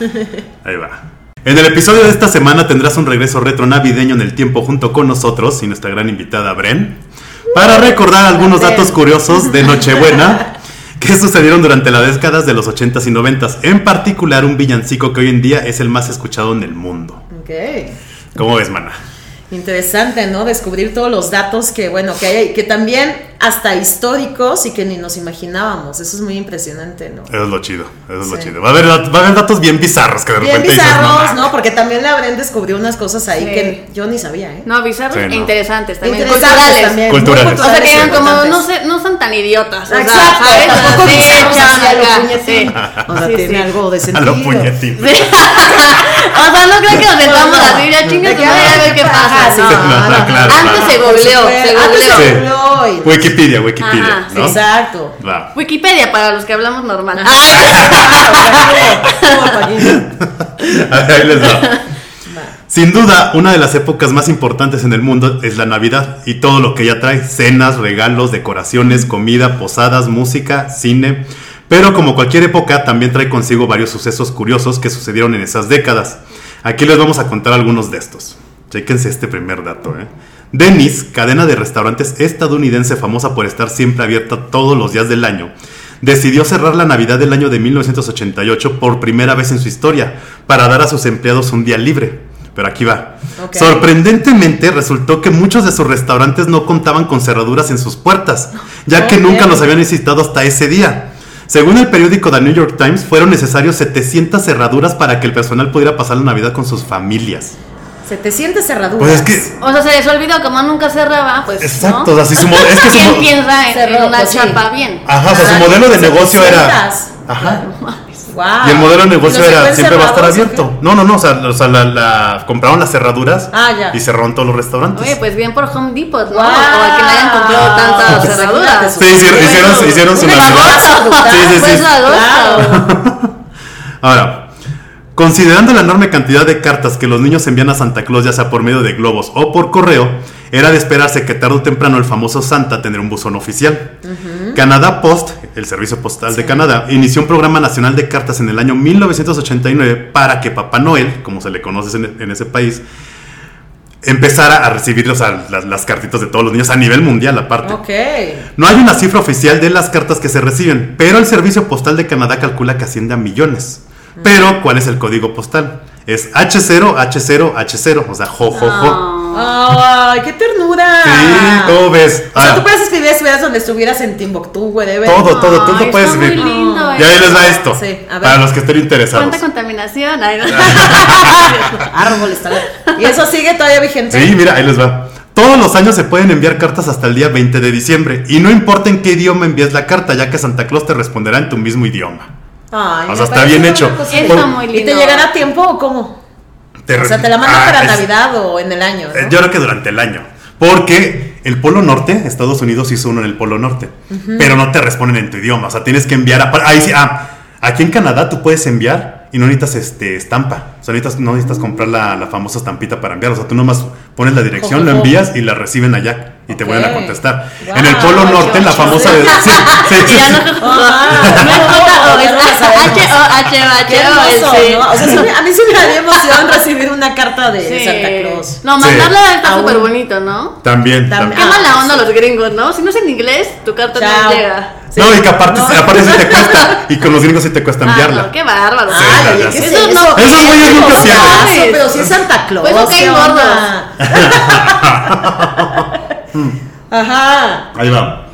Ahí va. En el episodio de esta semana tendrás un regreso retro navideño en el tiempo junto con nosotros y nuestra gran invitada Bren para recordar algunos datos curiosos de Nochebuena que sucedieron durante las décadas de los 80s y 90s, en particular un villancico que hoy en día es el más escuchado en el mundo. Ok. ¿Cómo ves, mana? Interesante, ¿no? Descubrir todos los datos que, bueno, que hay, que también hasta históricos y que ni nos imaginábamos. Eso es muy impresionante, ¿no? Eso es lo chido, eso es lo Sí. chido. Va a, haber, va a haber datos bien bizarros que de Bien repente dices, bizarros, "No, ¿no? Porque también la Bren descubrió unas cosas ahí Sí. que yo ni sabía, ¿eh? No, bizarros Sí, e no. interesantes también. Interesantes culturales. también, muy Culturales. O sea, que culturales, eran como, no, sé, no son tan idiotas. O sea, Exacto, ¿sabes? tampoco Sí, bizarros así a lo puñetín. sí. O sea, Sí, tiene sí. algo de A sentido. lo puñetín. Sí. o sea, no creo que nos no. así, ya chingas a ver qué pasa. Antes se googleó, se googleó. Wikipedia, Wikipedia, Ajá, ¿no? Exacto. Va. Wikipedia para los que hablamos normal. Ahí les va. Sin duda, una de las épocas más importantes en el mundo es la Navidad y todo lo que ella trae, cenas, regalos, decoraciones, comida, posadas, música, cine. Pero como cualquier época, también trae consigo varios sucesos curiosos que sucedieron en esas décadas. Aquí les vamos a contar algunos de estos. Chequense este primer dato. ¿eh? Denny's, cadena de restaurantes estadounidense famosa por estar siempre abierta todos los días del año, decidió cerrar la Navidad del año de 1988 por primera vez en su historia para dar a sus empleados un día libre. Pero aquí va. Sorprendentemente resultó que muchos de sus restaurantes no contaban con cerraduras en sus puertas, ya que nunca los habían necesitado hasta ese día. Según el periódico The New York Times, fueron necesarios 700 cerraduras para que el personal pudiera pasar la Navidad con sus familias. 700 cerraduras. Pues es que O sea, se les olvidó, como nunca cerraba, pues. Exacto, ¿no? o sea, si su mo- es que su ¿Quién mo- piensa en, Cerró, en una pues sí. chapa bien? Ajá, o sea, su modelo de negocio era. 700. Ajá. Wow. Y el modelo de negocio ¿Los era siempre va a estar abierto. No, no, no, o sea, o sea, la, la- compraron las cerraduras Ah, ya. y cerraron todos los restaurantes. Oye, pues bien por Home Depot, ¿no? Wow. O a que hayan comprado tantas Pues cerraduras. Sí, hicieron, hicieron, hicieron su Navidad. Sí, sí, Pues sí. Ahora, considerando la enorme cantidad de cartas que los niños envían a Santa Claus, ya sea por medio de globos o por correo, era de esperarse que tarde o temprano el famoso Santa tendría un buzón oficial. Canadá Post, el servicio postal de Canadá, inició un programa nacional de cartas en el año 1989 para que Papá Noel, como se le conoce en, en ese país, empezara a recibir las, las cartitas de todos los niños a nivel mundial aparte. No hay una cifra oficial de las cartas que se reciben, pero el Servicio Postal de Canadá calcula que asciende a millones. Pero, ¿cuál es el código postal? Es H0, H0, H0, o sea, jo, jo, jo. Ay, qué ternura. Sí, ¿cómo ves? O sea, Ah, tú puedes escribir si estuvieras donde estuvieras en Timbuktu, whatever. todo, todo, tú Ay, lo puedes está muy escribir. lindo Y ahí les va esto, Sí, a ver. para los que estén interesados. ¿Cuánta contaminación? Ay, no. Árboles, tal. Y eso sigue todavía vigente. Sí, mira, ahí les va. Todos los años se pueden enviar cartas hasta el día 20 de diciembre. Y no importa en qué idioma envíes la carta, ya que Santa Claus te responderá en tu mismo idioma. Ay, O sea, está bien hecho. cosa Está Por- muy lindo. ¿Y te llegará a tiempo o cómo? Te O sea, te la mandan Ah, para es- Navidad o en el año. ¿no? Eh, Yo creo que durante el año. Porque el Polo Norte, Estados Unidos hizo uno en el Polo Norte. Pero no te responden en tu idioma. O sea, tienes que enviar. a- Ahí sí, ah, aquí en Canadá tú puedes enviar y no necesitas este, estampa. O sea, necesitas- no necesitas comprar la, la famosa estampita para enviar. O sea, tú nomás pones la dirección, lo Ojo. envías y la reciben allá. Y te Ok. vuelven a contestar. Wow, en el Polo Norte, la famosa. de- sí, sí, sí, ya sí. no. Ajá. No importa, o es Ya lo sabemos. H O H O Qué H O hermoso, sí. ¿no? O sea, sí me- a mí sí me daría emoción recibir una carta de Sí. Santa Claus. No, Sí. mandarla está súper bonito, ¿no? También. También. Qué mala Ah, onda sí. los gringos, ¿no? Si no es en inglés, tu carta Chao. no llega. Sí. No, y que aparte, No. aparte sí te cuesta. Y con los gringos sí te cuesta Ah, enviarla. no, qué bárbaro. Sí, Ay, ya, oye, ya ¿qué sé. es Eso no- eso? Esos güeyes nunca Pero si es Santa Claus. Pues caen ¿qué gordos. onda? Ajá. Ahí va.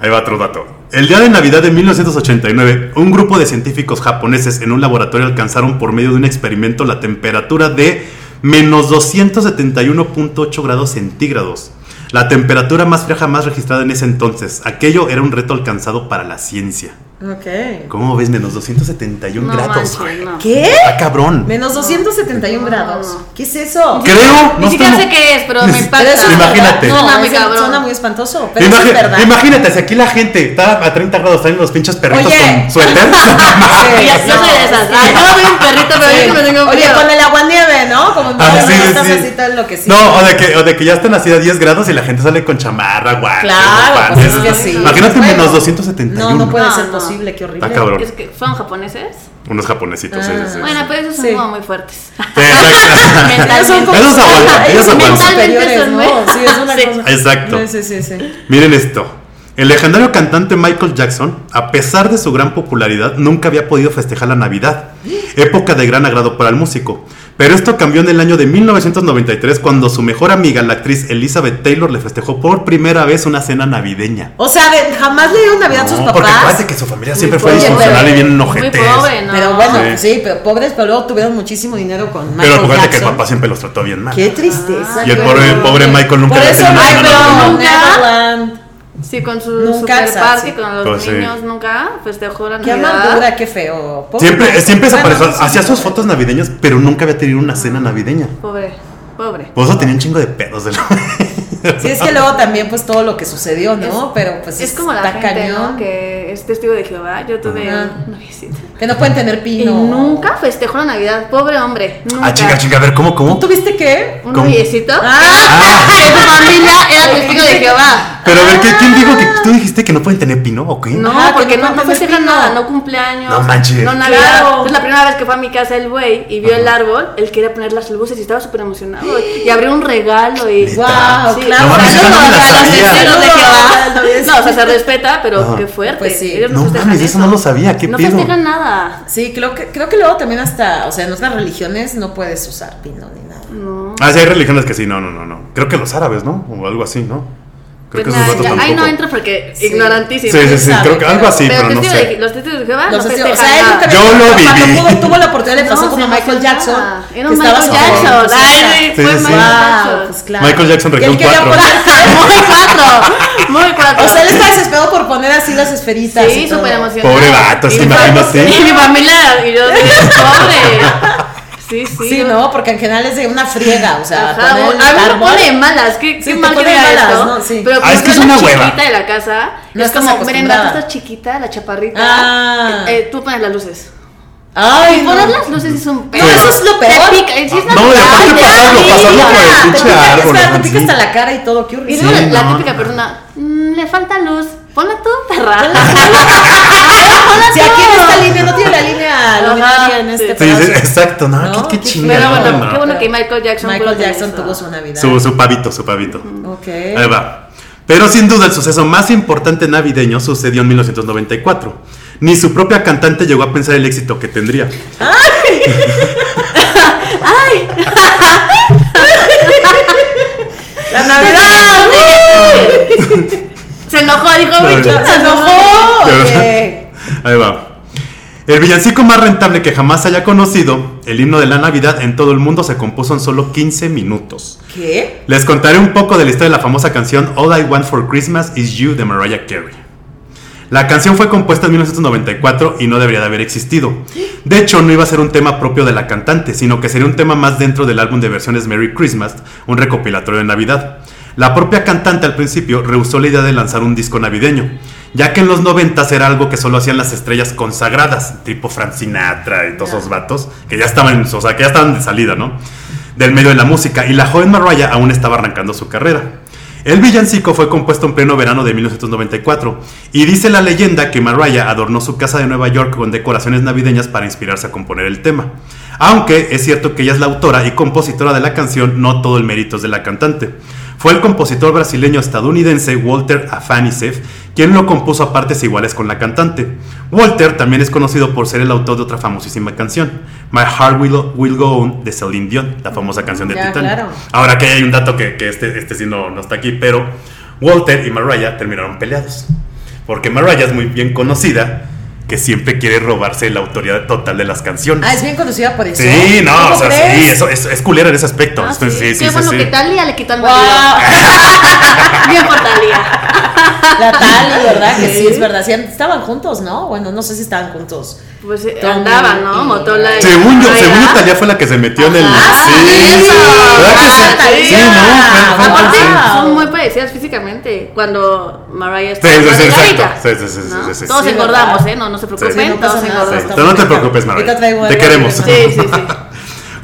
Ahí va otro dato. El día de Navidad de 1989, un grupo de científicos japoneses en un laboratorio alcanzaron por medio de un experimento la temperatura de menos 271.8 grados centígrados. La temperatura más fría jamás registrada en ese entonces. Aquello era un reto alcanzado para la ciencia. Ok. ¿Cómo ves? Menos 271 No grados. manches, no. ¿Qué? Está cabrón. Menos 271 grados. ¿Qué es eso? Creo. Ni no siquiera estamos- sé qué es, pero me impacta. Pero Imagínate. No, muy ese cabrón. Suena muy espantoso. Pero eso es verdad. Imagínate, si aquí la gente está a 30 grados, traen los pinches perritos Oye. con suéter. Yo, yo no, soy de esas. sí. Ay, no soy un perrito, pero Sí. yo me tengo Oye, con el aguanieve, ¿no? Como en Ah, sí, estás sí. así todo enloquecido. No, o de, que, o de que ya están así a 10 grados y la gente sale con chamarra, guantes, Claro, pues es que sí. Imagínate menos 271. No, no puede No, ser no. Posible, qué horrible. Está cabrón. ¿Es que ¿Fueron japoneses? Unos japonesitos, sí, sí, sí. Bueno, pero esos son Sí. como muy fuertes. Ellos son como Esos aguantan, ellos ellos son aguantan. superiores, ¿no? Mentalmente Sí, es una Sí. cosa. Exacto. Sí, sí, sí. Miren esto. El legendario cantante Michael Jackson, a pesar de su gran popularidad, nunca había podido festejar la Navidad, época de gran agrado para el músico. Pero esto cambió en el año de 1993 cuando su mejor amiga, la actriz Elizabeth Taylor, le festejó por primera vez una cena navideña. O sea, de- jamás le dieron Navidad a sus No, porque papás. acuérdate que su familia siempre fue pobre, disfuncional pero y bien Muy pobre, ¿no? Pero bueno, Sí. sí. pero pobres, pero luego tuvieron muchísimo dinero con Michael Pero acuérdate que el Jackson. papá siempre los trató bien mal. Qué tristeza. Y el pobre, horror. pobre Michael nunca Por había eso tenido una cena Michael navideña. nunca. Neverland. Sí, con su Nunca, super sí. con los Pues sí. niños, nunca festejó la Qué Navidad. amargura, qué feo. Pobre Siempre, siempre se apareció, sí, hacía sí. sus fotos navideñas, pero nunca había tenido una cena navideña. Pobre, pobre. Por eso tenía un chingo de pedos de Sí, es que luego también, pues todo lo que sucedió, ¿no? Pero pues Es como la gente, cañón. ¿no? Que es testigo de Jehová. Yo tuve un noviecito. Que no pueden tener Y pino. nunca festejó la Navidad. Pobre hombre. Nunca. Ah, chinga, chinga, a ver, ¿cómo, cómo? ¿Tú tuviste qué? Un noviecito. Ah, Que su familia era testigo de Jehová. Pero a ver, ¿qué- ¿quién dijo que tú dijiste que no pueden tener pino o qué? No, que porque no no, festejan pino. nada, no cumpleaños. No manches. No Navidad. Claro. Es la primera vez que fue a mi casa el güey y vio el árbol. Él quería poner las luces y estaba súper emocionado. Y abrió un regalo y. Wow, Sí, claro. No mames, saludos esa no de Jehová. No, o sea, se respeta, pero Ajá. qué fuerte. Pues sí. Ellos No mames, eso no lo sabía, ¿qué no pedo? festejan nada. Sí, creo que, creo que luego también hasta, o sea, en otras religiones no puedes usar pino ni nada. No. Ah, sí, hay religiones que sí, no, no, no, no. Creo que los árabes, ¿no? O algo así, ¿no? Creo Pues que nada, no entro porque Sí. ignorantísimo. Sí, sí, sí, sabe, creo que algo así, Pero pero no testigo de- sé. los testigos de Jehová Los no testigos- o sea, él Yo lo cuando viví. tuvo, tuvo la oportunidad le pasó No, como Michael. Jackson. Era que un estaba Michael Jackson. Ay, fue. Michael Jackson. pues claro. Michael Jackson quería 4. poner- Muy cuatro. Muy cuatro. O sea, él estaba desesperado por poner así las esferitas. Sí, súper emocionado. Pobre vato, imagínate. Y mi familia, y yo pobre. Sí, sí. Sí, no, porque en general es de una friega, o sea, Ajá, poner a mí me pone de malas, qué, Sí, qué mal que malas, esto. ¿no? Sí. Pero Ah, es que es una hueva. chiquita de la casa, No es como, miren, la estás chiquita, la chaparrita, Ah. eh, eh, tú pones las luces. Ay, Y no. poner las luces es un pedo. No, eso es lo peor. Te pica, No, y aparte pasarlo, pasarlo por el pinche árbol. te pica hasta la cara y todo, qué Y horrible. luego Sí, la, típica persona, "Mm, le falta luz, ponla tú, perra. Si aquí en esta línea sí. Sí, exacto, no, No, qué, qué qué chingada. Pero bueno, no. qué bueno que Michael Jackson Michael Jackson eso. tuvo su Navidad. Su, su pavito, su pavito. Ok. Ahí va. Pero sin duda el suceso más importante navideño sucedió en 1994. Ni su propia cantante llegó a pensar el éxito que tendría. La Navidad. Se enojó, dijo, Ay, "Bicho, Se enojó. Ahí va. El villancico más rentable que jamás haya conocido, el himno de la Navidad en todo el mundo se compuso en solo 15 minutos. ¿Qué? Les contaré un poco de la historia de la famosa canción All I Want for Christmas Is You de Mariah Carey. La canción fue compuesta en 1994 y no debería de haber existido. De hecho, no iba a ser un tema propio de la cantante, sino que sería un tema más dentro del álbum de versiones Merry Christmas, un recopilatorio de Navidad. La propia cantante al principio rehusó la idea de lanzar un disco navideño, ya que en los 90 era algo que solo hacían las estrellas consagradas, tipo Frank Sinatra y todos esos vatos, que ya estaban, o sea, que ya estaban de salida, ¿no? Del medio de la música, y la joven Mariah aún estaba arrancando su carrera. El villancico fue compuesto en pleno verano de 1994 y dice la leyenda que Mariah adornó su casa de Nueva York con decoraciones navideñas para inspirarse a componer el tema. Aunque es cierto que ella es la autora y compositora de la canción, no todo el mérito es de la cantante. Fue el compositor brasileño estadounidense Walter Afanasieff quien lo compuso a partes iguales con la cantante. Walter también es conocido por ser el autor de otra famosísima canción, My Heart Will, Will Go On de Celine Dion, la famosa canción de Ya, Titanic. claro. Ahora que hay un dato que, que este, este sí no, no está aquí, pero Walter y Mariah terminaron peleados. Porque Mariah es muy bien conocida que siempre quiere robarse la autoridad total de las canciones. Ah, es bien conocida por eso. sí, no, ¿Cómo o sea, crees? sí, eso es, es culera en ese aspecto. Ah, sí. sí, sí, Qué sí, bueno sí. que Talia le quitó Wow. marido. Bien por Talia. La Tali, ¿verdad? Que sí, Sí. es verdad. Sí, estaban juntos, ¿no? Bueno, no sé si estaban juntos. Pues eh, Tommy andaban, ¿no? y- Motola y Según yo, según yo, Talía fue la que se metió en el. Ah, sí, eso. ¿Verdad que sí? Talía. Sí, no, son muy parecidas físicamente. Cuando Mariah está sí, sí, Sí, sí, sí, sí, ¿no? sí, sí, Todos sí. engordamos, ¿verdad? ¿eh? No, no se Sí, preocupen, todos engordamos. no te preocupes, Mariah. Te queremos. Sí, sí, sí.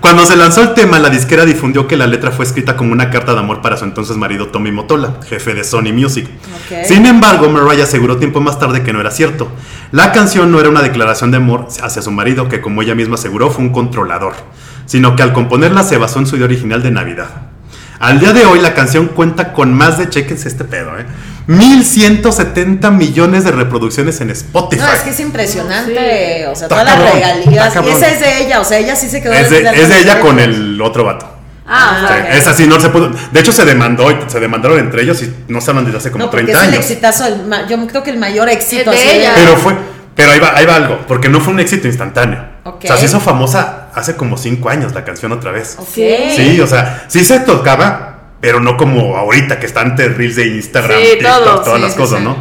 Cuando se lanzó el tema, la disquera difundió que la letra fue escrita como una carta de amor para su entonces marido Tommy Motola, jefe de Sony Music. Sin embargo, Mariah aseguró tiempo más tarde que no era cierto. La canción no era una declaración de amor hacia su marido, que como ella misma aseguró fue un controlador, sino que al componerla se basó en su idea original de Navidad. Al día de hoy la canción cuenta con más de, chequense este pedo, ¿eh? 1170 millones de reproducciones en Spotify. No, es que es impresionante. Sí. O sea, todas las regalías. Y esa es de ella. O sea, ella sí se quedó es de, es de ella con el otro vato. Ah, o O sea, sea, ok. Es así, no se pudo. De hecho, se demandó y se demandaron entre ellos y no se hablan desde hace como No, porque 30 es el años. exitazo. el yo creo que el mayor éxito Es de ella. Pero fue. Pero ahí va, ahí va algo, porque no fue un éxito instantáneo. O sea, se hizo famosa hace como 5 años la canción otra vez. Sí. O sea, sí se tocaba, pero no como ahorita que están reels de Instagram, Sí, TikTok, todo. todas Sí, las sí, cosas, sí. ¿no?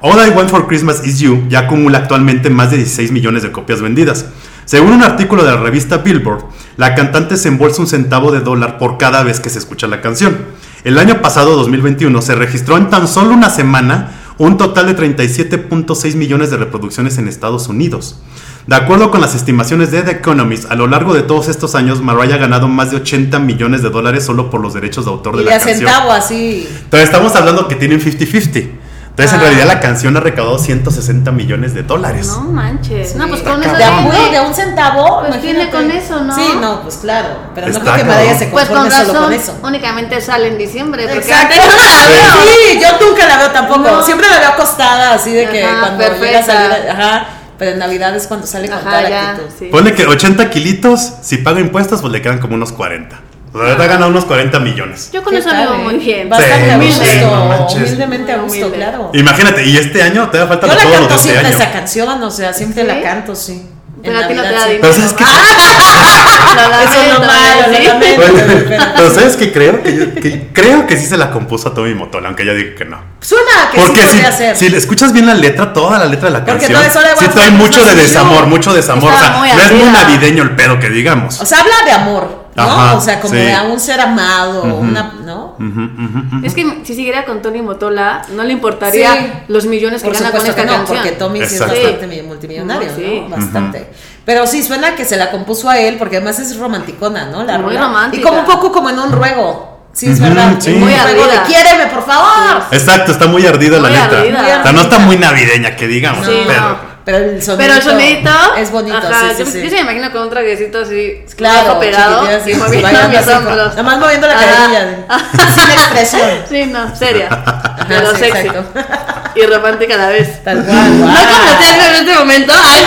All I Want for Christmas Is You ya acumula actualmente más de 16 millones de copias vendidas. Según un artículo de la revista Billboard, la cantante se embolsa un centavo de dólar por cada vez que se escucha la canción. El año pasado, 2021, se registró en tan solo una semana un total de 37.6 millones de reproducciones en Estados Unidos. De acuerdo con las estimaciones de The Economist, a lo largo de todos estos años, Mariah ha ganado más de 80 millones de dólares solo por los derechos de autor de Y la de a canción. centavo así. Entonces estamos hablando que tienen 50-50. Entonces en Ah. realidad la canción ha recaudado 160 millones de dólares. No manches. No, pues con eso De puro, de un centavo. Pues tiene imagínate. con eso, ¿no? Sí, no, pues claro. Pero Está no creo que. Madaya se Pues conforme con solo con eso. únicamente sale en diciembre. Exacto. antes no la veo. Sí, yo nunca la veo tampoco. No. Siempre la veo acostada, así de que Ajá, cuando llega a perfecta. salir. Ajá. Pero en Navidad es cuando sale con toda Ajá, la ya. actitud. sí. Ponle que 80 kilitos, si paga impuestos, pues le quedan como unos 40. O sea, ha ganado unos 40 millones. Yo con ¿Qué eso tal, vivo eh? muy bien. Bastante Sí, a sí, gusto. no humildemente a Muy gusto, humilde. claro. Imagínate, y este año te da falta Yo la todos los canto de siempre año. esa canción, o sea, siempre ¿Sí? la canto, sí. Pero a ti no te da dinero. Pero ¿sabes qué? Ah. Pero, ¿sabes qué creo? Que, yo- que creo que sí se la compuso a Tommy Motola, aunque ella diga que no. Suena que Porque sí si, ser. si le escuchas bien la letra, toda la letra de la Porque canción, todo eso le sí trae mucho de desamor, mucho desamor. O sea, no es muy navideño el pedo que digamos. O sea, habla de amor, ¿no? Ajá, o sea, como sí. de a un ser amado, una, ¿no? Es que si siguiera con Tony Motola, no le importaría Sí. los millones que Por gana con esta que no, canción. porque Tommy sí es bastante mi- multimillonario, No, sí. ¿no? Bastante. Pero sí suena que se la compuso a él, porque además es romanticona, ¿no? La Muy rola. romántica. Y como un poco como en un ruego. Sí, es verdad. sí. Muy ardida. quiéreme, por favor. Exacto, está muy ardida la letra. ardida. O sea, no está muy navideña que digamos, pero no. Pero el sonido. Pero el sonidito es bonito, ajá, sí, sí, yo, sí. yo se me imagino con un traguecito así, Claro, pegado chiquitilla, así, y moviendo bailando mis así, hombros. Nada más moviendo la carilla. Sin expresión. Sí, no, seria, pero sí, sexy exacto. y romántica a la vez. Tal cual. No wow. conocerme en este momento. Ay.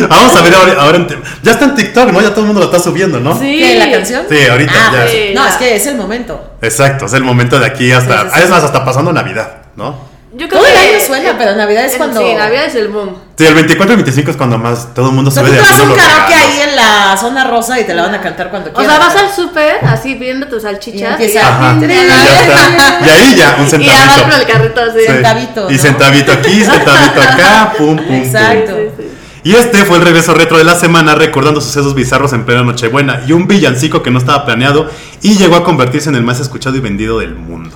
Vamos a ver ahora, ahora ya está en TikTok, ¿no? Ya todo el mundo lo está subiendo, ¿no? Sí. ¿Qué, ¿La canción? Sí, ahorita Ah, ya. sí. No, ya. es que es el momento. Exacto, es el momento de aquí hasta. Sí, sí, sí. Es más, hasta pasando Navidad, ¿no? Yo creo Todo el que- año suena, pero Navidad es cuando- Sí, Navidad es el boom. Sí, el 24 y 25 es cuando más todo el mundo O se tú ve de vas a un karaoke ahí en la zona rosa y te la van a cantar cuando O quieras. sea, vas al súper así pidiendo tus y salchichas Y ya está. Y ahí ya, un y ya vas centavito. por el carrito así. Sí. Centavito, Y centavito aquí, centavito acá, pum, pum, pum. Exacto. Sí, sí, sí. Y este fue el regreso retro de la semana, recordando sucesos bizarros en plena Nochebuena y un villancico que no estaba planeado y llegó a convertirse en el más escuchado y vendido del mundo.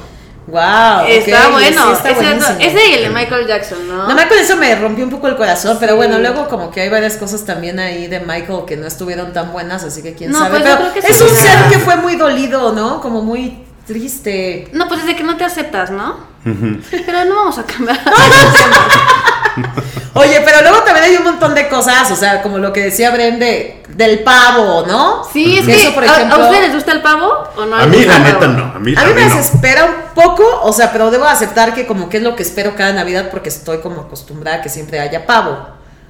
Wow. Está bueno. sí está ese, ese y el de Michael Jackson, ¿no? No, Michael, eso me rompió un poco el corazón, pero bueno, luego como que hay varias cosas también ahí de Michael que no estuvieron tan buenas, así que quién No, sabe. pues yo pero creo que es un ser que fue muy dolido, ¿no? Como muy triste. No, pues desde que no te aceptas, ¿no? Pero no vamos a cambiar. Oye, pero luego también hay un montón de cosas, o sea, como lo que decía Bren de, del pavo, ¿no? Sí, es Que eso, por ¿a- ejemplo, ¿a, ustedes les gusta el pavo o no? A mí, la neta, no. A mí, A mí me no. desespera un poco, o sea, pero debo aceptar que como que es lo que espero cada Navidad porque estoy como acostumbrada a que siempre haya pavo,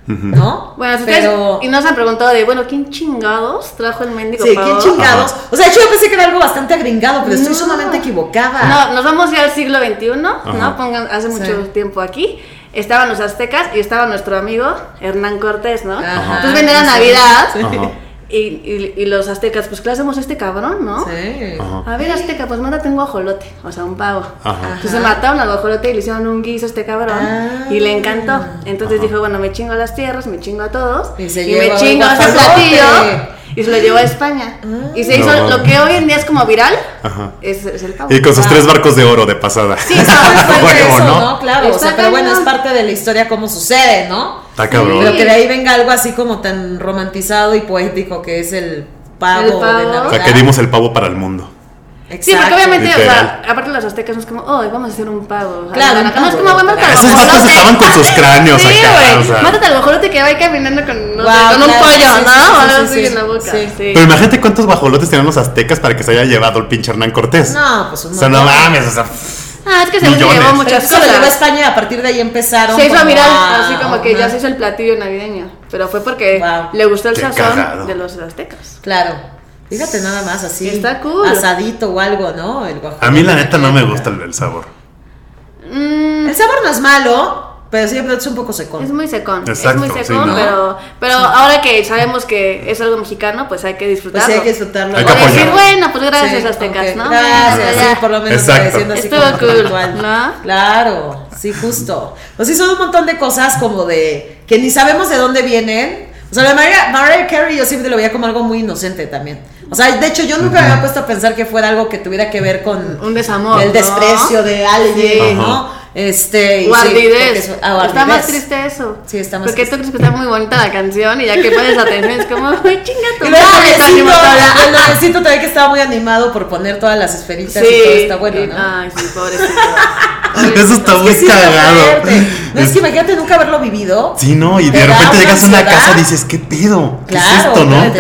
¿no? Bueno, si ustedes- pero... y nos han preguntado de, bueno, ¿quién chingados trajo el mendigo Sí, pavo? ¿quién chingados? O sea, yo pensé que era algo bastante agringado, pero estoy No. sumamente equivocada. No, nos vamos ya al siglo XXI, Ajá. ¿no? Pongan, hace Sí. mucho tiempo aquí. Estaban los aztecas y estaba nuestro amigo Hernán Cortés, ¿no? Ajá. Entonces vendía la. Navidad Sí. Y, y- y los aztecas, pues, ¿qué le hacemos a este cabrón, no? Sí. Ajá. A ver, azteca, pues mándate un guajolote, o sea, un pavo. Ajá. Entonces mataron al guajolote y le hicieron un guiso a este cabrón Ah. y le encantó. Entonces dijo, bueno, me chingo las tierras, me chingo a todos Y y, me chingo ese guajolote. platillo y se lo llevó a España. Y se hizo No. lo que hoy en día es como viral, Ajá. es, es el pavo. Y con sus tres barcos de oro de pasada. Sí, Huevo, eso, ¿no? ¿no? Claro, o sea, pero bueno, es parte de la historia cómo sucede, ¿no? Está cabrón. Pero que de ahí venga algo así como tan romantizado y poético que es el pavo, El pavo. de Navidad. O sea, que dimos el pavo para el mundo. Sí, porque obviamente, o Literal. sea, aparte los aztecas no es como, oh, vamos a hacer un pavo. O sea, Claro, no, es como, bueno, Esos vatos estaban con sus cráneos sí, acá, o sea. Mátate al guajolote que va ahí caminando con, no sé, Guau, con un claro, pollo, sí, ¿no? sí, o así sí, en la boca. sí. Sí. Pero imagínate cuántos guajolotes tenían los aztecas para que se haya llevado el pinche Hernán Cortés. No, pues un O sea, no mames, o sea. Ah, es que se llevó muchas eso lo llevó a cosas. España y a partir de ahí empezaron. Se hizo como viral, así como que ya se hizo el platillo navideño. Pero fue porque Wow. le gustó el Qué sazón cagado. de los aztecas. Claro. Fíjate nada más así. Está cool. Asadito o algo, ¿no? El guajolote A mí la neta no me gusta el, el sabor. Mm, El sabor no es malo, pero sí es un poco secón. es muy secón. Exacto, es muy sí, secón, ¿no? pero, pero ahora que sabemos que es algo mexicano, pues hay que Pues disfrutarlo. sí hay que disfrutarlo. Hay que decir, bueno, pues gracias Sí, aztecas, ok, ¿no? Gracias, sí, por lo menos pareciendo así Estuvo como cool, puntual. ¿no? Claro, sí, justo. Pues sí, son un montón de cosas como de que ni sabemos de dónde vienen. O sea, la Mariah, Mariah Carey yo siempre lo veía como algo muy inocente también. O sea, de hecho yo nunca me había puesto a pensar que fuera algo que tuviera que ver con Un desamor, el ¿no? desprecio de alguien, Sí. ¿no? Este, y sí, ah, está más triste eso. Sí, está más Porque triste. tú crees que está muy bonita la canción y ya que pones atención es como, ay, chinga tu el noviecito también que estaba muy animado por poner todas las esferitas y todo está bueno, y- ¿no? Ay, sí, pobrecito. Eso está Es muy que está cagado. No es Es- que imagínate nunca haberlo vivido. Sí, no, y de repente llegas a una casa y dices, ¿qué pedo? ¿Qué es Claro, esto, no? poner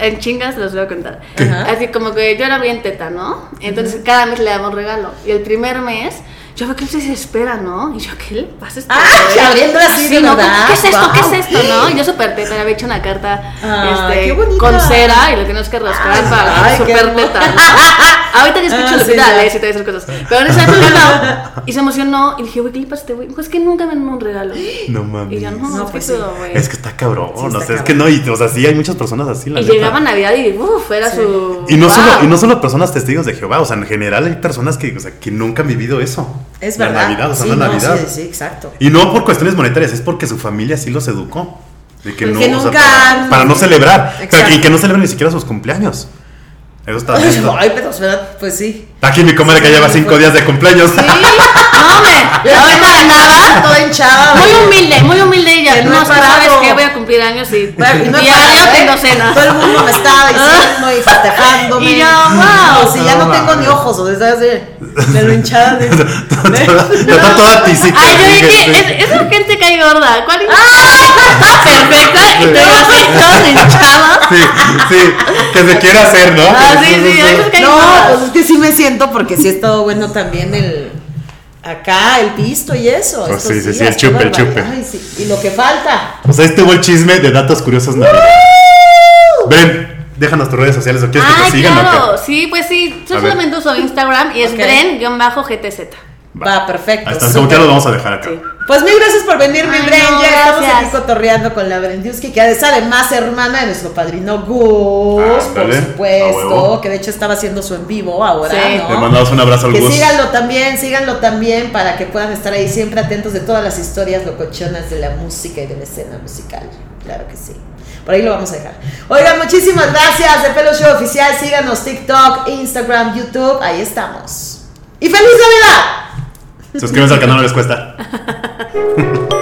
en, chingas los voy a contar. Así como que yo era bien teta, ¿no? Entonces cada mes le daba un regalo. Y el primer mes, yo veo que él se desespera, ¿no? Y yo, ¿qué le pasa a este Ah, abriendo así, de ¿no? ¿Qué es esto? Wow. ¿Qué es esto? ¿No? Y yo súper teta, le había hecho una carta Ay, este, con cera y lo tienes que rascar Ay, para súper teta. ¿no? Ahorita ya escucho Ah, los sí, vitales ya. y todas esas cosas. Pero en esa época no. Y se emocionó y dije, güey, ¿qué le pasa a este güey? Pues que nunca me dan un regalo. No mames. Y yo, no, No, es pues que sí. todo, güey. Es que está cabrón, Sí, o está sea, es cabrón. que no, y, o sea, sí hay muchas personas así, la Y neta. llegaba Navidad y uff, era su. Y no, wow. solo, y no solo personas testigos de Jehová, o sea, en general hay personas que, o sea, que nunca han vivido eso. Es la verdad. Navidad, o sea, Sí, la no, Navidad. Sí, sí, exacto. Y no por cuestiones monetarias, es porque su familia sí los educó. De que no, que o sea, nunca para, no celebrar. O sea, Exacto. y que no celebren ni siquiera sus cumpleaños. Eso está bien. Ay, pero ¿verdad? pues sí. Aquí mi comadre que lleva cinco días de cumpleaños. Sí, no, me. La Ahorita nada, toda hinchada. Muy humilde, muy humilde ella. Que no No, he ¿sabes qué? Voy a cumplir años y Bueno, y no he diario ¿eh? tengo cena. Todo el mundo me estaba diciendo y festejándome. Y yo, wow. No, si ya no, No, tengo ni ojos, o sea, así, de lo hinchada. de- Está toda tisita. Ay, yo dije, que- es, esa gente cae gorda. ¿Cuál Está perfecta y te veo así todo hinchado. Sí, sí, que se quiere hacer, ¿no? Ah, sí, sí, que No, pues es que sí me siento porque sí es todo bueno también el acá el pisto y eso. Pues estos sí, sí, sí, el chupe, el chupe. Ay, sí, Y lo que falta. O sea, este fue el chisme de datos curiosos Navidad. Ven, déjanos tus redes sociales o quieres que te sigan o claro. qué. Sí, pues sí. Yo solamente uso Instagram y es Ok. Bren-GTZ. Va, perfecto. Ahí está, como que lo vamos a dejar acá. Sí. Pues mil gracias por venir, mi Bren. no, ya estamos aquí cotorreando con la Brendiuski, que es además hermana de nuestro padrino Gus, por Ándale, a supuesto, que de hecho estaba haciendo su en vivo ahora, Sí. ¿no? Le mandamos un abrazo al Que Gus. síganlo también, síganlo también para que puedan estar ahí siempre atentos de todas las historias locochonas de la música y de la escena musical. Claro que sí. Por ahí lo vamos a dejar. Oigan, muchísimas gracias de Pelo Show Oficial. Síganos TikTok, Instagram, YouTube. Ahí estamos. ¡Y feliz Navidad! Suscríbanse al canal, no les cuesta.